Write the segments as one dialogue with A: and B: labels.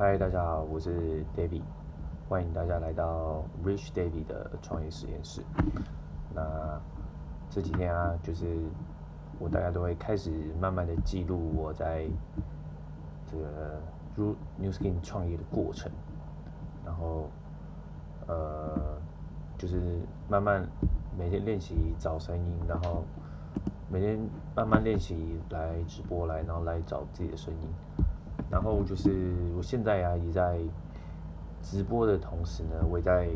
A: 嗨，大家好，我是 David，欢迎大家来到 Rich David 的创业实验室。那这几天啊，就是我大家都会开始慢慢的记录我在这个入 New Skin 创业的过程，然后呃，就是慢慢每天练习找声音，然后每天慢慢练习来直播来，然后来找自己的声音。然后就是我现在啊，也在直播的同时呢，我也在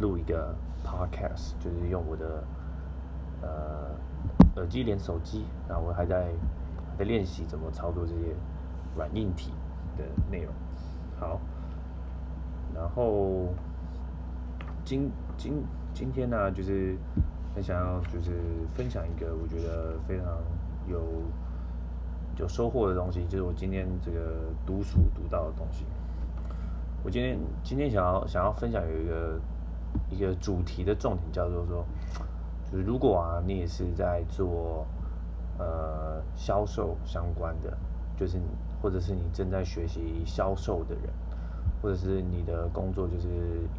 A: 录一个 podcast，就是用我的呃耳机连手机，然后我还在在练习怎么操作这些软硬体的内容。好，然后今今今天呢，就是很想要就是分享一个我觉得非常有。有收获的东西，就是我今天这个读书读到的东西。我今天今天想要想要分享有一个一个主题的重点，叫做说，就是如果啊，你也是在做呃销售相关的，就是或者是你正在学习销售的人，或者是你的工作就是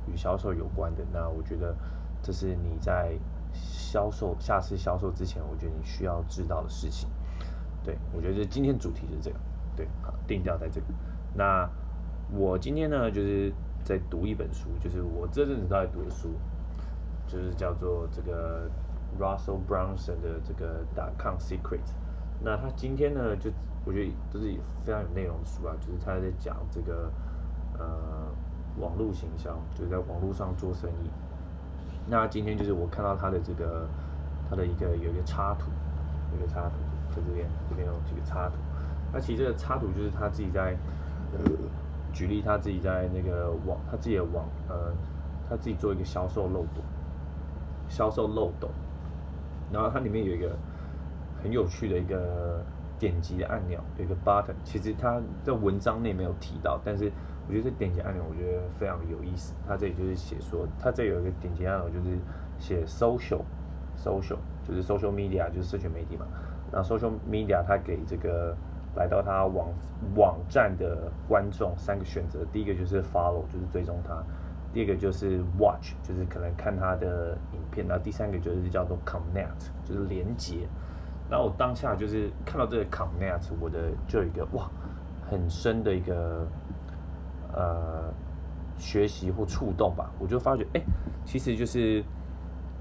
A: 与销售有关的，那我觉得这是你在销售下次销售之前，我觉得你需要知道的事情。对，我觉得今天主题是这个，对，好，定调在这个。那我今天呢，就是在读一本书，就是我这阵子都在读的书，就是叫做这个 Russell Brunson 的这个《打抗 Secret》。那他今天呢，就我觉得都是非常有内容的书啊，就是他在讲这个呃网络行销，就是在网络上做生意。那今天就是我看到他的这个他的一个有一个插图，有一个插图。在这边，这边有几个插图。那其实这个插图就是他自己在呃举例，他自己在那个网，他自己的网，呃，他自己做一个销售漏斗，销售漏斗。然后它里面有一个很有趣的一个点击的按钮，有一个 button。其实他在文章内没有提到，但是我觉得这点击按钮我觉得非常有意思。他这里就是写说，他这有一个点击按钮，就是写 social，social 就是 social media，就是社群媒体嘛。那 social media 它给这个来到他网网站的观众三个选择，第一个就是 follow，就是追踪他；第二个就是 watch，就是可能看他的影片；然后第三个就是叫做 connect，就是连接。然后我当下就是看到这个 connect，我的就有一个哇很深的一个呃学习或触动吧，我就发觉哎，其实就是。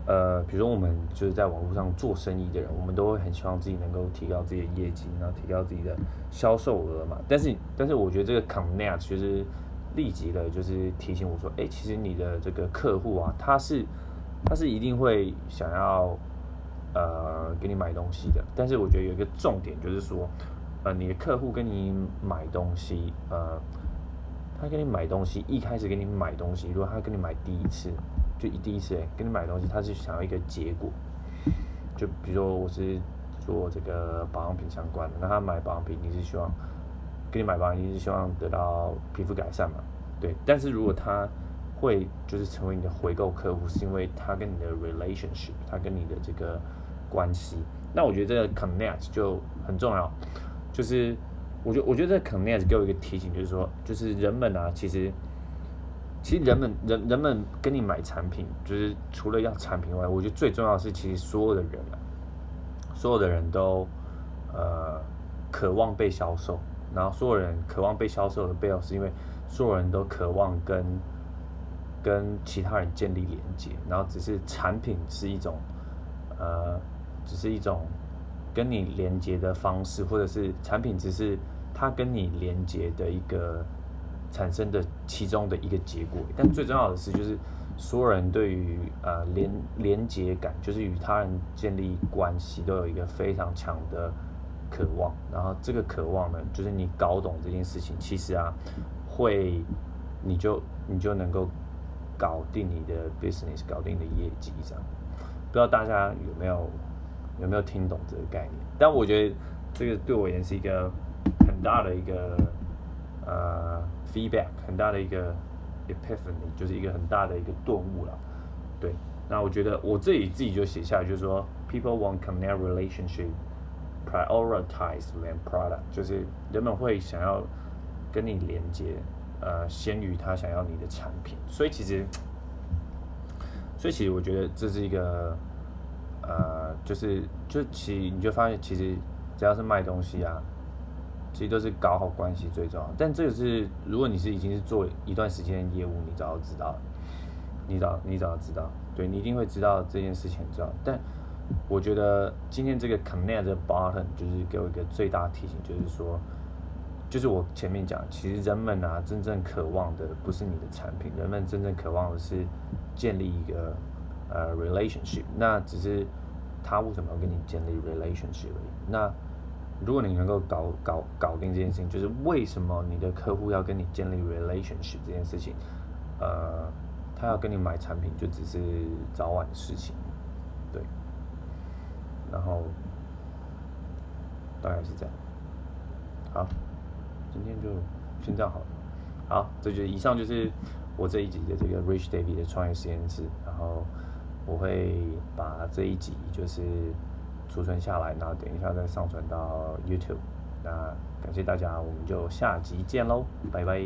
A: 呃，比如说我们就是在网络上做生意的人，我们都会很希望自己能够提高自己的业绩，然后提高自己的销售额嘛。但是，但是我觉得这个 connect 其实立即的，就是提醒我说，哎，其实你的这个客户啊，他是他是一定会想要呃给你买东西的。但是我觉得有一个重点就是说，呃，你的客户跟你买东西，呃，他跟你买东西，一开始给你买东西，如果他跟你买第一次。就一第一次哎，给你买东西，他是想要一个结果。就比如说我是做这个保养品相关的，那他买保养品，你是希望给你买保养品你是希望得到皮肤改善嘛？对。但是如果他会就是成为你的回购客户，是因为他跟你的 relationship，他跟你的这个关系。那我觉得这个 connect 就很重要。就是我觉我觉得这 connect 给我一个提醒，就是说，就是人们啊，其实。其实人们人人们跟你买产品，就是除了要产品外，我觉得最重要的是，其实所有的人啊，所有的人都呃渴望被销售，然后所有人渴望被销售的背后，是因为所有人都渴望跟跟其他人建立连接，然后只是产品是一种呃，只是一种跟你连接的方式，或者是产品只是它跟你连接的一个。产生的其中的一个结果，但最重要的是，就是所有人对于呃连连接感，就是与他人建立关系，都有一个非常强的渴望。然后这个渴望呢，就是你搞懂这件事情，其实啊，会你就你就能够搞定你的 business，搞定你的业绩这样。不知道大家有没有有没有听懂这个概念？但我觉得这个对我而言是一个很大的一个。呃，feedback 很大的一个 epiphany，就是一个很大的一个顿悟了。对，那我觉得我自己自己就写下来，就是说，people want connect relationship prioritize than product，就是人们会想要跟你连接，呃，先于他想要你的产品。所以其实，所以其实我觉得这是一个，呃，就是就其你就发现，其实只要是卖东西啊，其实都是搞好关系最重要。但这个是，如果你是已经是做一段时间业务，你早就知道，你早你早就知道，对你一定会知道这件事情很重要。但我觉得今天这个 connect button 就是给我一个最大提醒，就是说，就是我前面讲，其实人们啊，真正渴望的不是你的产品，人们真正渴望的是建立一个呃 relationship。那只是他为什么要跟你建立 relationship？那如果你能够搞搞搞定这件事情，就是为什么你的客户要跟你建立 relationship 这件事情，呃，他要跟你买产品就只是早晚的事情，对。然后大概是这样，好，今天就先这样好了。好，这就以上就是我这一集的这个 Rich David 的创业实验室。然后我会把这一集就是储存下来，然后等一下再上传到 YouTube。那感谢大家，我们就下集见喽，拜拜。